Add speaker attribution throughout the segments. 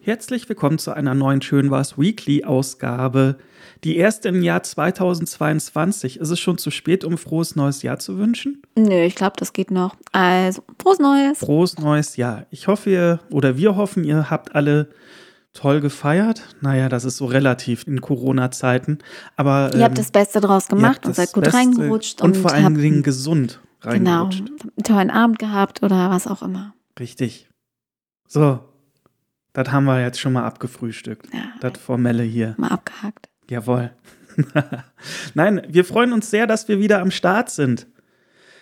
Speaker 1: Herzlich willkommen zu einer neuen Schön war's Weekly Ausgabe. Die erste im Jahr 2022. Ist es schon zu spät, um frohes neues Jahr zu wünschen?
Speaker 2: Nö, ich glaube, das geht noch. Also, frohes Neues.
Speaker 1: Frohes neues Jahr. Ich hoffe, ihr oder wir hoffen, ihr habt alle toll gefeiert. Naja, das ist so relativ in Corona-Zeiten. Aber
Speaker 2: ihr
Speaker 1: ähm,
Speaker 2: habt das Beste draus gemacht und seid gut
Speaker 1: Beste
Speaker 2: reingerutscht.
Speaker 1: Und, vor allen Dingen gesund
Speaker 2: Genau,
Speaker 1: reingerutscht.
Speaker 2: einen tollen Abend gehabt oder was auch immer.
Speaker 1: Richtig. So, das haben wir jetzt schon mal abgefrühstückt.
Speaker 2: Ja,
Speaker 1: Das Formelle hier.
Speaker 2: mal abgehakt.
Speaker 1: Jawohl. Nein, wir freuen uns sehr, dass wir wieder am Start sind.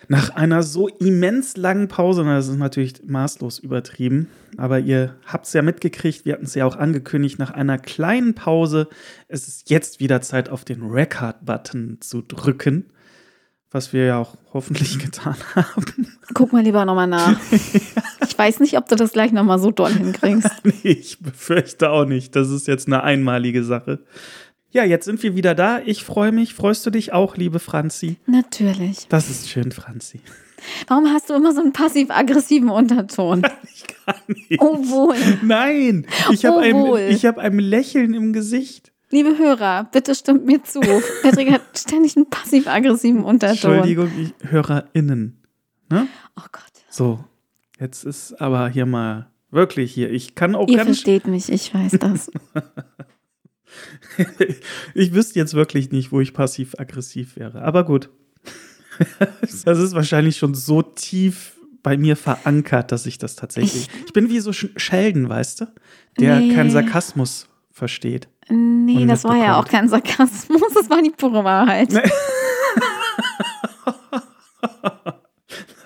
Speaker 1: Nach einer so immens langen Pause, na, das ist natürlich maßlos übertrieben, aber ihr habt es ja mitgekriegt, wir hatten es ja auch angekündigt, nach einer kleinen Pause, es ist jetzt wieder Zeit, auf den Record-Button zu drücken, was wir ja auch hoffentlich getan haben.
Speaker 2: Guck mal lieber nochmal nach. ich weiß nicht, ob du das gleich nochmal so doll hinkriegst.
Speaker 1: nee, ich befürchte auch nicht, das ist jetzt eine einmalige Sache. Ja, jetzt sind wir wieder da. Ich freue mich. Freust du dich auch, liebe Franzi?
Speaker 2: Natürlich.
Speaker 1: Das ist schön, Franzi.
Speaker 2: Warum hast du immer so einen passiv-aggressiven Unterton?
Speaker 1: Ich kann nicht.
Speaker 2: Oh wohl.
Speaker 1: Nein, ich habe
Speaker 2: Oh,
Speaker 1: ein, ich hab ein Lächeln im Gesicht.
Speaker 2: Liebe Hörer, bitte stimmt mir zu. Patrick hat ständig einen passiv-aggressiven Unterton.
Speaker 1: Entschuldigung, ich, HörerInnen. Ne?
Speaker 2: Oh Gott.
Speaker 1: So, jetzt ist aber hier mal wirklich hier. Ich kann auch
Speaker 2: Ihr versteht mich, ich weiß das.
Speaker 1: ich wüsste jetzt wirklich nicht, wo ich passiv-aggressiv wäre. Aber gut. das ist wahrscheinlich schon so tief bei mir verankert, dass ich das tatsächlich. Ich bin wie so Sheldon, weißt du? Der
Speaker 2: Nee.
Speaker 1: keinen Sarkasmus versteht.
Speaker 2: Nee, das war ja auch kein Sarkasmus, das war die pure Wahrheit.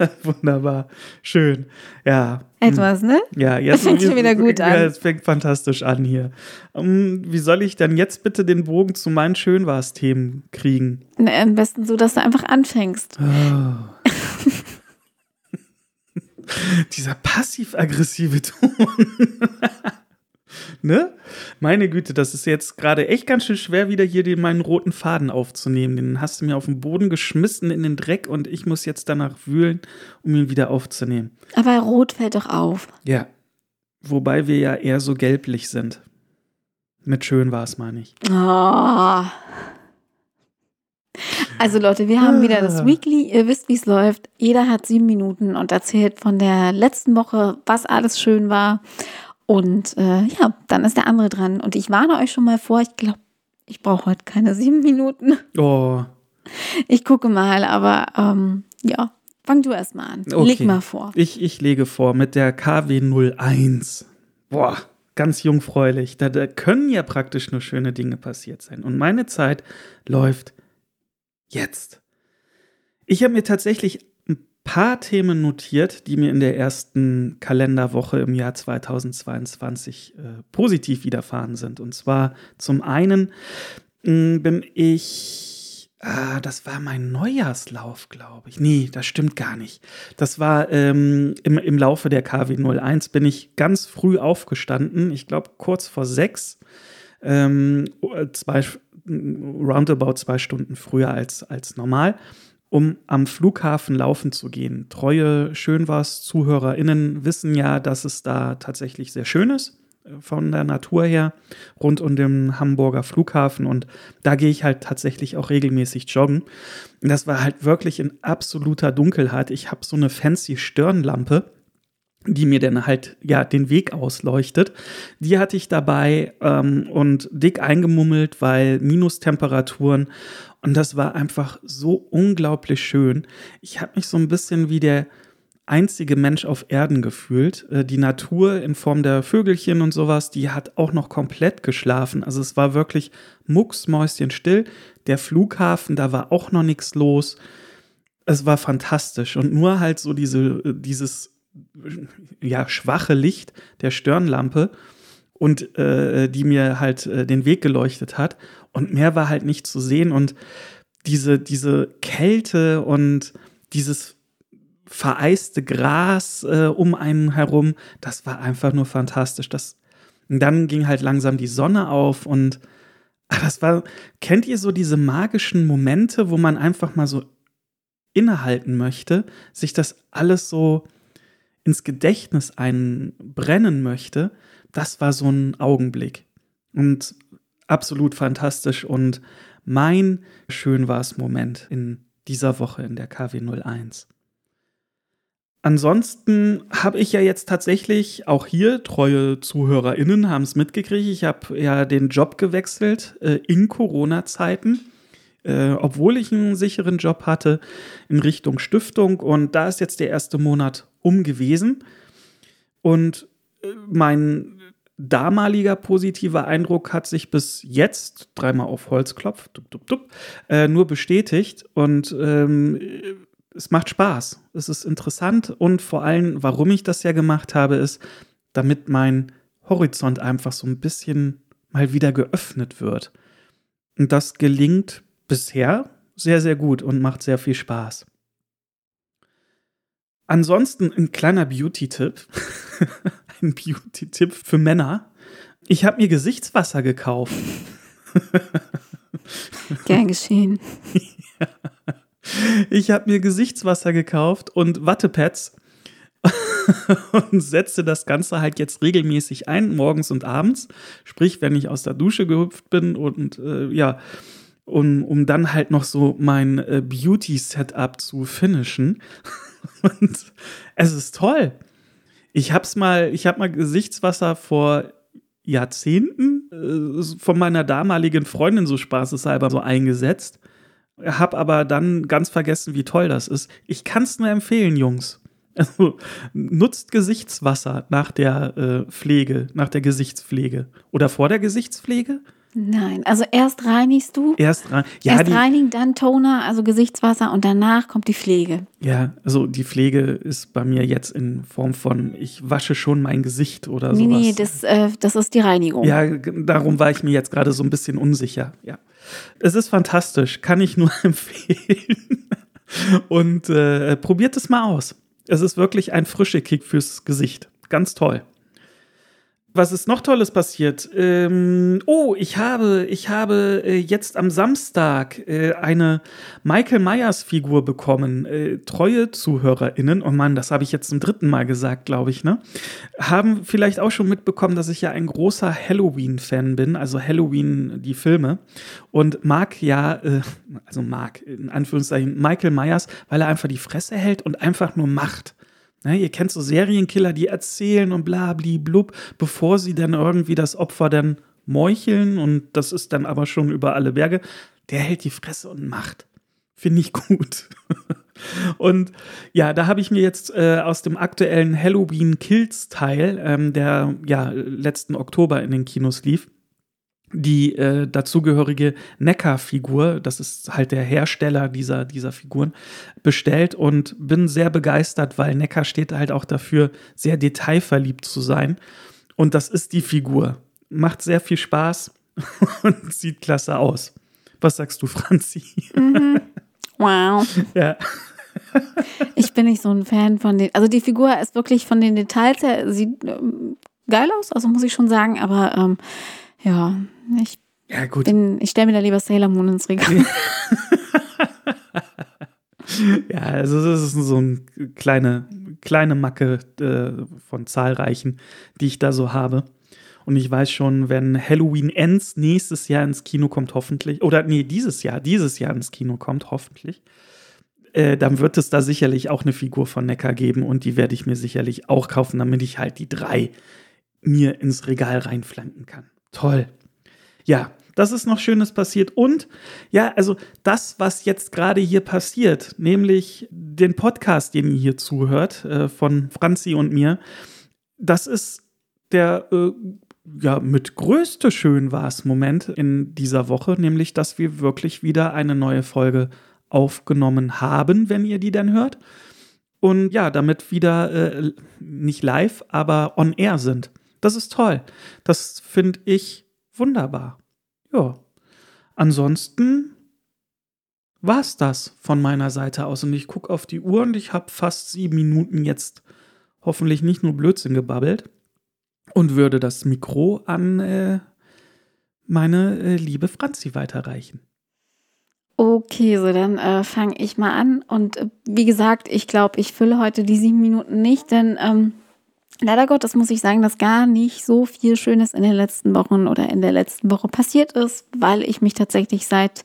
Speaker 1: Wunderbar. Schön. Ja.
Speaker 2: Etwas, ne?
Speaker 1: Ja, jetzt
Speaker 2: fängt schon wieder gut an.
Speaker 1: Ja, es fängt fantastisch an hier. Ähm, wie soll ich dann jetzt bitte den Bogen zu meinen Schönwars-Themen kriegen?
Speaker 2: Ne, Am besten so, dass du einfach anfängst.
Speaker 1: Oh. Dieser passiv-aggressive Ton. ne? Meine Güte, das ist jetzt gerade echt ganz schön schwer, wieder hier den, meinen roten Faden aufzunehmen. Den hast du mir auf den Boden geschmissen in den Dreck und ich muss jetzt danach wühlen, um ihn wieder aufzunehmen.
Speaker 2: Aber rot fällt doch auf.
Speaker 1: Ja. Wobei wir ja eher so gelblich sind. Mit schön war es, meine ich.
Speaker 2: Oh. Also Leute, wir haben wieder das
Speaker 1: Ah.
Speaker 2: Weekly. Ihr wisst, wie es läuft. Jeder hat sieben Minuten und erzählt von der letzten Woche, was alles schön war. Und äh, ja, dann ist der andere dran. Und ich warne euch schon mal vor, ich glaube, ich brauche heute keine sieben Minuten.
Speaker 1: Oh,
Speaker 2: Ich gucke mal, aber ähm, ja, fang du erst mal an.
Speaker 1: Okay.
Speaker 2: Leg mal vor.
Speaker 1: ich, ich lege vor mit der KW01. Boah, ganz jungfräulich. Da, da können ja praktisch nur schöne Dinge passiert sein. Und meine Zeit läuft jetzt. Ich habe mir tatsächlich paar Themen notiert, die mir in der ersten Kalenderwoche im Jahr 2022 äh, positiv widerfahren sind. Und zwar zum einen mh, bin ich, ah, das war mein Neujahrslauf, glaube ich. Nee, das stimmt gar nicht. Das war ähm, im, im Laufe der KW01 bin ich ganz früh aufgestanden, ich glaube kurz vor sechs, ähm, zwei, roundabout zwei Stunden früher als, als normal, um am Flughafen laufen zu gehen. Treue Schönwas-ZuhörerInnen wissen ja, dass es da tatsächlich sehr schön ist äh, von der Natur her rund um den Hamburger Flughafen und da gehe ich halt tatsächlich auch regelmäßig joggen. Das war halt wirklich in absoluter Dunkelheit. Ich habe so eine fancy Stirnlampe, die mir dann halt ja den Weg ausleuchtet. Die hatte ich dabei ähm, und dick eingemummelt, weil Minustemperaturen und das war einfach so unglaublich schön. Ich habe mich so ein bisschen wie der einzige Mensch auf Erden gefühlt. Äh, Die Natur in Form der Vögelchen und sowas, die hat auch noch komplett geschlafen. Also es war wirklich mucksmäuschenstill. Der Flughafen, da war auch noch nichts los. Es war fantastisch und nur halt so diese, äh, dieses ja, schwache Licht der Stirnlampe und äh, die mir halt äh, den Weg geleuchtet hat. Und mehr war halt nicht zu sehen. Und diese, diese Kälte und dieses vereiste Gras äh, um einen herum, das war einfach nur fantastisch. Das, und dann ging halt langsam die Sonne auf und ah, das war, kennt ihr so diese magischen Momente, wo man einfach mal so innehalten möchte, sich das alles so ins Gedächtnis einbrennen möchte, das war so ein Augenblick. Und absolut fantastisch und mein schön war es Moment in dieser Woche in der KW 01. Ansonsten habe ich ja jetzt tatsächlich auch hier treue ZuhörerInnen haben es mitgekriegt. Ich habe ja den Job gewechselt äh, in Corona-Zeiten, äh, obwohl ich einen sicheren Job hatte in Richtung Stiftung. Und da ist jetzt der erste Monat um gewesen. Und äh, mein damaliger positiver Eindruck hat sich bis jetzt, dreimal auf Holzklopf, dup, dup, dup, äh, nur bestätigt. Und ähm, es macht Spaß. Es ist interessant und vor allem, warum ich das ja gemacht habe, ist, damit mein Horizont einfach so ein bisschen mal wieder geöffnet wird. Und das gelingt bisher sehr, sehr gut und macht sehr viel Spaß. Ansonsten ein kleiner Beauty-Tipp. ein Beauty-Tipp für Männer. Ich habe mir Gesichtswasser gekauft.
Speaker 2: Gern geschehen. ja.
Speaker 1: Ich habe mir Gesichtswasser gekauft und Wattepads und setze das Ganze halt jetzt regelmäßig ein, morgens und abends. Sprich, wenn ich aus der Dusche gehüpft bin und äh, ja, um, um dann halt noch so mein äh, Beauty-Setup zu finishen. und es ist toll. Ich hab's mal, ich hab mal Gesichtswasser vor Jahrzehnten äh, von meiner damaligen Freundin so spaßeshalber so eingesetzt habe aber dann ganz vergessen, wie toll das ist. Ich kann es nur empfehlen, Jungs. Also nutzt Gesichtswasser nach der äh, Pflege, nach der Gesichtspflege oder vor der Gesichtspflege.
Speaker 2: Nein, also erst reinigst du.
Speaker 1: Erst, rein,
Speaker 2: ja, erst die, reinigen, dann Toner, also Gesichtswasser und danach kommt die Pflege.
Speaker 1: Ja, also die Pflege ist bei mir jetzt in Form von, ich wasche schon mein Gesicht oder
Speaker 2: nee,
Speaker 1: sowas.
Speaker 2: Nee, das, äh, das ist die Reinigung.
Speaker 1: Ja, darum war ich mir jetzt gerade so ein bisschen unsicher. Ja. Es ist fantastisch, kann ich nur empfehlen. Und äh, probiert es mal aus. Es ist wirklich ein frischer Kick fürs Gesicht. Ganz toll. Was ist noch Tolles passiert? Ähm, oh, ich habe, ich habe äh, jetzt am Samstag äh, eine Michael Myers Figur bekommen. Äh, treue ZuhörerInnen, oh Mann, das habe ich jetzt zum dritten Mal gesagt, glaube ich, ne? Haben vielleicht auch schon mitbekommen, dass ich ja ein großer Halloween-Fan bin, also Halloween, die Filme. Und mag ja, äh, also mag, in Anführungszeichen, Michael Myers, weil er einfach die Fresse hält und einfach nur macht. Ne, ihr kennt so Serienkiller, die erzählen und bla blub, bevor sie dann irgendwie das Opfer dann meucheln und das ist dann aber schon über alle Berge. Der hält die Fresse und macht. Finde ich gut. und ja, da habe ich mir jetzt äh, aus dem aktuellen Halloween Kills Teil, ähm, der ja letzten Oktober in den Kinos lief, die äh, dazugehörige Neckar-Figur, das ist halt der Hersteller dieser, dieser Figuren, bestellt und bin sehr begeistert, weil Neckar steht halt auch dafür, sehr detailverliebt zu sein. Und das ist die Figur. Macht sehr viel Spaß und sieht klasse aus. Was sagst du, Franzi?
Speaker 2: Mhm. Wow.
Speaker 1: Ja.
Speaker 2: Ich bin nicht so ein Fan von den. Also die Figur ist wirklich von den Details her, sieht ähm, geil aus, also muss ich schon sagen, aber ähm, ja, ich
Speaker 1: ja, gut.
Speaker 2: Bin, ich stelle mir da lieber Sailor Moon ins Regal.
Speaker 1: ja, also das ist so eine kleine, kleine Macke äh, von zahlreichen, die ich da so habe. Und ich weiß schon, wenn Halloween Ends nächstes Jahr ins Kino kommt, hoffentlich, oder nee, dieses Jahr, dieses Jahr ins Kino kommt, hoffentlich, äh, dann wird es da sicherlich auch eine Figur von Neckar geben und die werde ich mir sicherlich auch kaufen, damit ich halt die drei mir ins Regal reinflanken kann. Toll. Ja, das ist noch Schönes passiert. Und ja, also das, was jetzt gerade hier passiert, nämlich den Podcast, den ihr hier zuhört, äh, von Franzi und mir, das ist der äh, ja mit größte schön war es Moment in dieser Woche, nämlich dass wir wirklich wieder eine neue Folge aufgenommen haben, wenn ihr die dann hört. Und ja, damit wieder äh, nicht live, aber on air sind. Das ist toll. Das finde ich wunderbar. Ja. Ansonsten war es das von meiner Seite aus. Und ich gucke auf die Uhr und ich habe fast sieben Minuten jetzt hoffentlich nicht nur Blödsinn gebabbelt und würde das Mikro an äh, meine äh, liebe Franzi weiterreichen.
Speaker 2: Okay, so dann äh, fange ich mal an. Und äh, wie gesagt, ich glaube, ich fülle heute die sieben Minuten nicht, denn ähm, leider Gottes muss ich sagen, dass gar nicht so viel Schönes in den letzten Wochen oder in der letzten Woche passiert ist, weil ich mich tatsächlich seit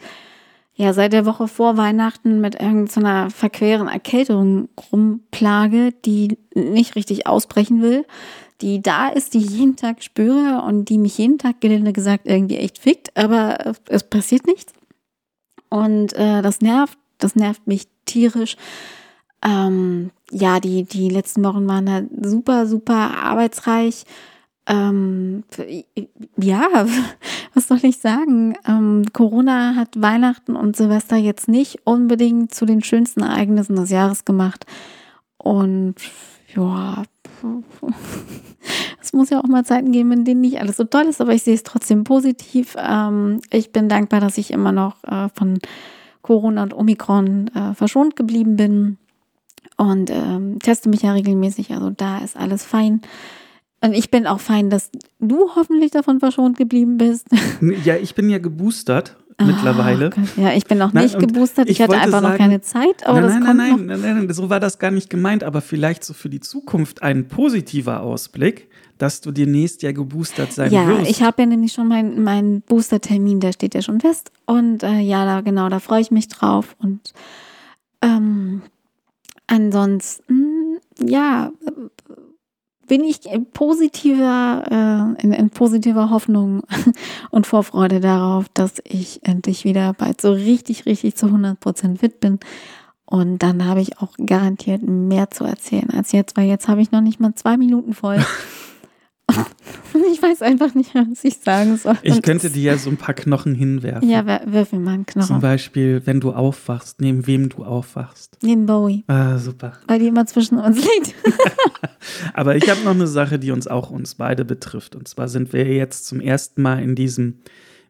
Speaker 2: ja seit der Woche vor Weihnachten mit irgendeiner verqueren Erkältung rumplage, die nicht richtig ausbrechen will, die da ist, die ich jeden Tag spüre und die mich jeden Tag gelinde gesagt irgendwie echt fickt, aber es passiert nichts. Und äh, das nervt, das nervt mich tierisch. Ähm, ja, die, die letzten Wochen waren halt super, super arbeitsreich. Ähm, ja, was soll ich sagen? Ähm, Corona hat Weihnachten und Silvester jetzt nicht unbedingt zu den schönsten Ereignissen des Jahres gemacht. Und ja, es muss ja auch mal Zeiten geben, in denen nicht alles so toll ist, aber ich sehe es trotzdem positiv. Ähm, ich bin dankbar, dass ich immer noch äh, von Corona und Omikron äh, verschont geblieben bin und ähm, teste mich ja regelmäßig. Also da ist alles fein. Und ich bin auch fein, dass du hoffentlich davon verschont geblieben bist.
Speaker 1: Ja, ich bin ja geboostert mittlerweile.
Speaker 2: Oh ja, ich bin noch nicht nein, geboostert. Ich, ich hatte einfach sagen, noch keine Zeit.
Speaker 1: Aber nein, nein, nein, nein, nein, nein, so war das gar nicht gemeint. Aber vielleicht so für die Zukunft ein positiver Ausblick, dass du demnächst ja geboostert sein
Speaker 2: ja,
Speaker 1: wirst.
Speaker 2: Ja, ich habe ja nämlich schon meinen mein Booster-Termin, der steht ja schon fest. Und äh, ja, da, genau, da freue ich mich drauf. Und ähm, ansonsten, ja, bin ich in positiver, äh, in, in, positiver Hoffnung und Vorfreude darauf, dass ich endlich wieder bald so richtig, richtig zu 100 Prozent fit bin. Und dann habe ich auch garantiert mehr zu erzählen als jetzt, weil jetzt habe ich noch nicht mal zwei Minuten voll. ich weiß einfach nicht, was ich sagen soll.
Speaker 1: Ich könnte dir ja so ein paar Knochen hinwerfen.
Speaker 2: Ja, wirf mir mal einen Knochen.
Speaker 1: Zum Beispiel, wenn du aufwachst, neben wem du aufwachst.
Speaker 2: Neben Bowie.
Speaker 1: Ah, super.
Speaker 2: Weil die immer zwischen uns liegt.
Speaker 1: Aber ich habe noch eine Sache, die uns auch uns beide betrifft. Und zwar sind wir jetzt zum ersten Mal in diesem,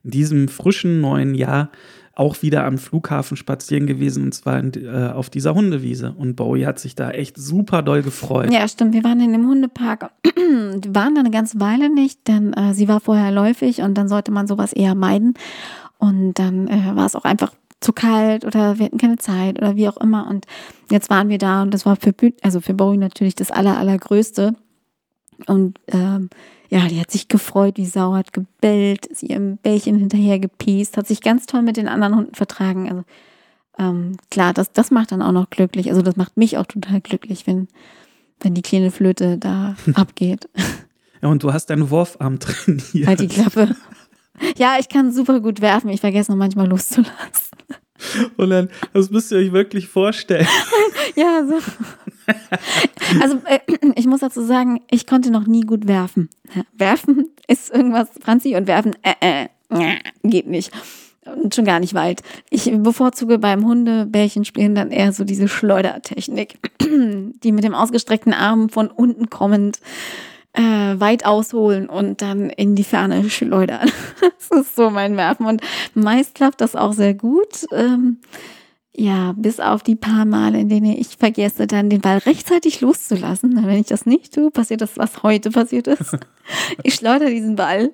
Speaker 1: in diesem frischen neuen Jahr auch wieder am Flughafen spazieren gewesen und zwar in, äh, auf dieser Hundewiese. Und Bowie hat sich da echt super doll gefreut.
Speaker 2: Ja, stimmt. Wir waren in dem Hundepark. Die waren da eine ganze Weile nicht, denn äh, sie war vorher läufig und dann sollte man sowas eher meiden. Und dann äh, war es auch einfach zu kalt oder wir hatten keine Zeit oder wie auch immer. Und jetzt waren wir da und das war für, also für Bowie natürlich das aller, allergrößte. Und ähm, ja, die hat sich gefreut, wie Sau, hat gebellt, ist ihrem Bällchen hinterher gepiest, hat sich ganz toll mit den anderen Hunden vertragen. Also ähm, klar, das, das macht dann auch noch glücklich. Also das macht mich auch total glücklich, wenn, wenn die kleine Flöte da abgeht.
Speaker 1: Ja, und du hast deinen Wurfarm trainiert.
Speaker 2: Halt die Klappe. Ja, ich kann super gut werfen. Ich vergesse noch manchmal loszulassen.
Speaker 1: Und dann, das müsst ihr euch wirklich vorstellen.
Speaker 2: ja, so. Also äh, ich muss dazu sagen, ich konnte noch nie gut werfen. Werfen ist irgendwas, Franzi, und werfen äh, äh, geht nicht. Und schon gar nicht weit. Ich bevorzuge beim Hundebällchenspielen dann eher so diese Schleudertechnik, die mit dem ausgestreckten Arm von unten kommend äh, weit ausholen und dann in die Ferne schleudern. das ist so mein Werfen. Und meist klappt das auch sehr gut. Ähm, ja, bis auf die paar Male, in denen ich vergesse, dann den Ball rechtzeitig loszulassen. Wenn ich das nicht tue, passiert das, was heute passiert ist. Ich schleudere diesen Ball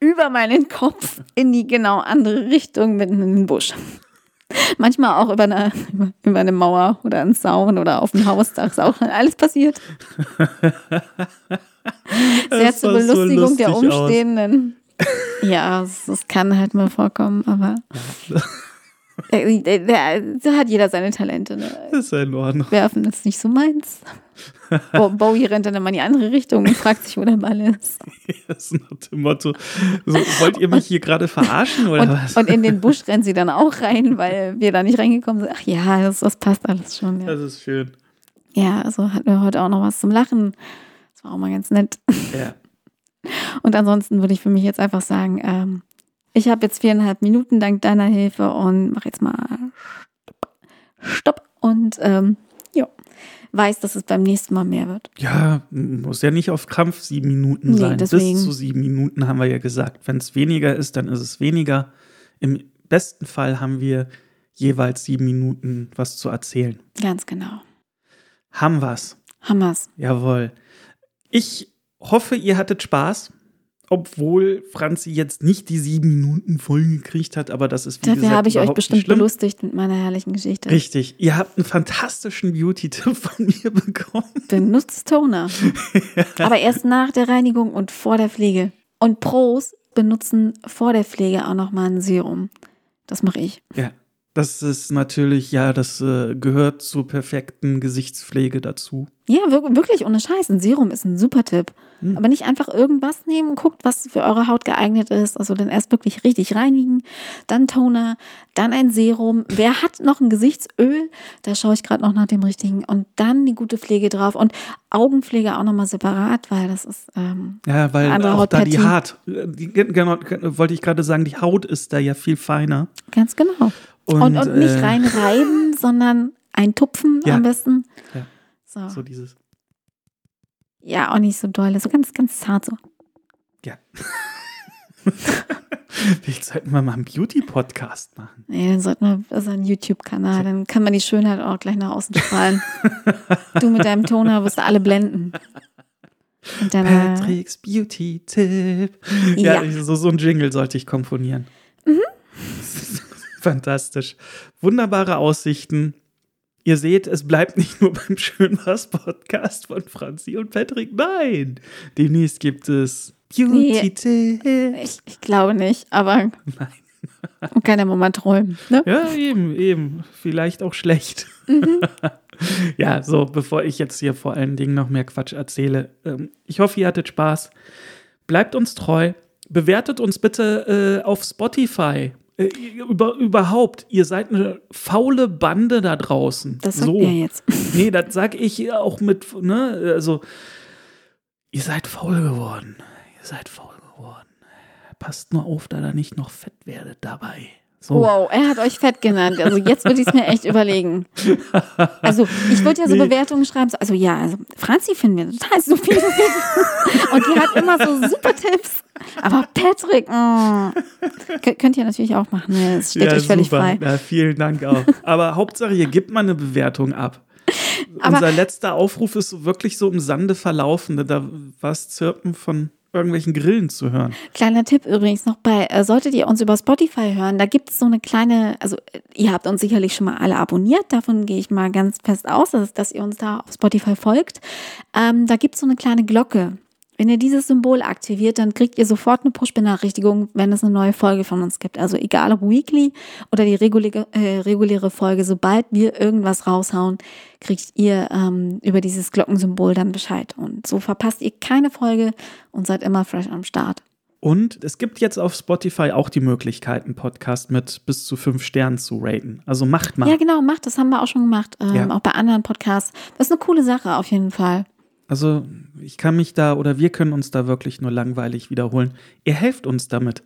Speaker 2: über meinen Kopf in die genau andere Richtung mitten in den Busch. Manchmal auch über eine, über eine Mauer oder einen Zaun oder auf dem Hausdach. Ist auch alles passiert. Sehr zur Belustigung so der Umstehenden. Aus. Ja, es kann halt mal vorkommen, aber. Da hat jeder seine Talente. Ne?
Speaker 1: Das ist in Ordnung.
Speaker 2: Werfen ist nicht so meins. Bowie rennt dann immer in die andere Richtung und fragt sich, wo der Ball ist.
Speaker 1: Das ist nach dem Motto, so, wollt ihr mich hier gerade verarschen oder
Speaker 2: und,
Speaker 1: was?
Speaker 2: Und in den Busch rennt sie dann auch rein, weil wir da nicht reingekommen sind. Ach ja, das, das passt alles schon. Ja.
Speaker 1: Das ist schön.
Speaker 2: Ja, also hatten wir heute auch noch was zum Lachen. Das war auch mal ganz nett.
Speaker 1: Ja.
Speaker 2: Und ansonsten würde ich für mich jetzt einfach sagen, ähm, ich habe jetzt viereinhalb Minuten dank deiner Hilfe und mache jetzt mal Stopp. Stopp. Und ähm, ja, weiß, dass es beim nächsten Mal mehr wird.
Speaker 1: Ja, muss ja nicht auf Krampf sieben Minuten sein. deswegen. Bis zu sieben Minuten haben wir ja gesagt. Wenn es weniger ist, dann ist es weniger. Im besten Fall haben wir jeweils sieben Minuten was zu erzählen.
Speaker 2: Ganz genau.
Speaker 1: Haben wir's.
Speaker 2: Haben wir's.
Speaker 1: Jawohl. Ich hoffe, ihr hattet Spaß obwohl Franzi jetzt nicht die sieben Minuten voll gekriegt hat, aber das ist wie
Speaker 2: Dafür habe ich euch bestimmt belustigt mit meiner herrlichen Geschichte.
Speaker 1: Richtig. Ihr habt einen fantastischen Beauty-Tipp von mir bekommen.
Speaker 2: Benutzt Toner. Aber erst nach der Reinigung und vor der Pflege. Und Pros benutzen vor der Pflege auch nochmal ein Serum. Das mache ich.
Speaker 1: Ja. Das ist natürlich, ja, das äh, gehört zur perfekten Gesichtspflege dazu.
Speaker 2: Ja, wir- wirklich ohne Scheiß. Ein Serum ist ein super Tipp.
Speaker 1: Hm.
Speaker 2: Aber nicht einfach irgendwas nehmen, guckt, was für eure Haut geeignet ist. Also dann erst wirklich richtig reinigen, dann Toner, dann ein Serum. Wer hat noch ein Gesichtsöl? Da schaue ich gerade noch nach dem richtigen. Und dann die gute Pflege drauf. Und Augenpflege auch nochmal separat, weil das ist, ähm,
Speaker 1: Ja, weil
Speaker 2: Andere
Speaker 1: auch da die. Haut, äh, die, genau, wollte ich gerade sagen, die Haut ist da ja viel feiner.
Speaker 2: ganz genau.
Speaker 1: Und,
Speaker 2: Und, und nicht
Speaker 1: äh,
Speaker 2: reinreiben, sondern eintupfen
Speaker 1: Ja.
Speaker 2: am besten.
Speaker 1: Ja.
Speaker 2: So.
Speaker 1: So dieses.
Speaker 2: Ja, auch nicht so doll. So ganz, ganz zart so.
Speaker 1: Ja. Vielleicht sollten wir mal einen Beauty-Podcast machen.
Speaker 2: Nee, dann sollten wir, das ist ein YouTube-Kanal, dann kann man die Schönheit auch gleich nach außen strahlen. du mit deinem Toner wirst du alle blenden. Äh,
Speaker 1: Patricks Beauty-Tipp. Ja,
Speaker 2: Ja.
Speaker 1: so, so ein Jingle sollte ich komponieren. Fantastisch. Wunderbare Aussichten. Ihr seht, es bleibt nicht nur beim Schönwas-Podcast von Franzi und Patrick. Nein, demnächst gibt es Beauty-Tipp.
Speaker 2: ich, ich glaube nicht, aber
Speaker 1: Nein.
Speaker 2: man kann ja mal träumen. Ne?
Speaker 1: Ja, eben, eben. Vielleicht auch schlecht. ja, so, bevor ich jetzt hier vor allen Dingen noch mehr Quatsch erzähle. Ähm, ich hoffe, ihr hattet Spaß. Bleibt uns treu. Bewertet uns bitte äh, auf Spotify. Äh, über, überhaupt, ihr seid eine faule Bande da draußen.
Speaker 2: Das sagt
Speaker 1: so.
Speaker 2: er jetzt.
Speaker 1: Nee, das sag ich auch mit, ne, also, ihr seid faul geworden. Ihr seid faul geworden. Passt nur auf, da da nicht noch fett werdet dabei. So.
Speaker 2: Wow, er hat euch fett genannt. Also jetzt würde ich es mir echt überlegen. Also ich würde ja so
Speaker 1: Nee.
Speaker 2: Bewertungen schreiben. so- Also ja, also Franzi finden wir total stupide. Und die hat immer so super Tipps. Aber Patrick, Kö- könnt ihr natürlich auch machen. Es steht euch völlig
Speaker 1: super.
Speaker 2: frei.
Speaker 1: Ja, vielen Dank auch. Aber Hauptsache, ihr gebt mal eine Bewertung ab.
Speaker 2: Aber-
Speaker 1: Unser letzter Aufruf ist so wirklich so im Sande verlaufen. Da war es Zirpen von irgendwelchen Grillen zu hören.
Speaker 2: Kleiner Tipp übrigens noch bei, äh, solltet ihr uns über Spotify hören, da gibt es so eine kleine, also äh, ihr habt uns sicherlich schon mal alle abonniert, davon gehe ich mal ganz fest aus, dass, dass ihr uns da auf Spotify folgt. Ähm, da gibt es so eine kleine Glocke. Wenn ihr dieses Symbol aktiviert, dann kriegt ihr sofort eine Push-Benachrichtigung, wenn es eine neue Folge von uns gibt. Also egal ob Weekly oder die reguläre, äh, reguläre Folge, sobald wir irgendwas raushauen, kriegt ihr ähm, über dieses Glockensymbol dann Bescheid. Und so verpasst ihr keine Folge und seid immer fresh am Start.
Speaker 1: Und es gibt jetzt auf Spotify auch die Möglichkeit, einen Podcast mit bis zu fünf Sternen zu raten. Also macht mal.
Speaker 2: Ja, genau, macht. Das haben wir auch schon gemacht. Ähm,
Speaker 1: Ja.
Speaker 2: Auch bei anderen Podcasts. Das ist eine coole Sache auf jeden Fall.
Speaker 1: Also ich kann mich da oder wir können uns da wirklich nur langweilig wiederholen. Ihr helft uns damit.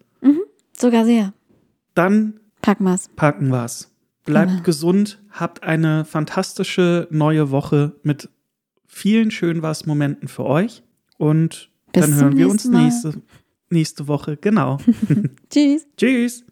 Speaker 2: Sogar sehr.
Speaker 1: Dann
Speaker 2: Packen wir's.
Speaker 1: packen wir's. Bleibt
Speaker 2: Genau.
Speaker 1: gesund, habt eine fantastische neue Woche mit vielen schön was Momenten für euch und
Speaker 2: Bis
Speaker 1: dann hören wir uns nächste, nächste Woche. Genau.
Speaker 2: Tschüss.
Speaker 1: Tschüss.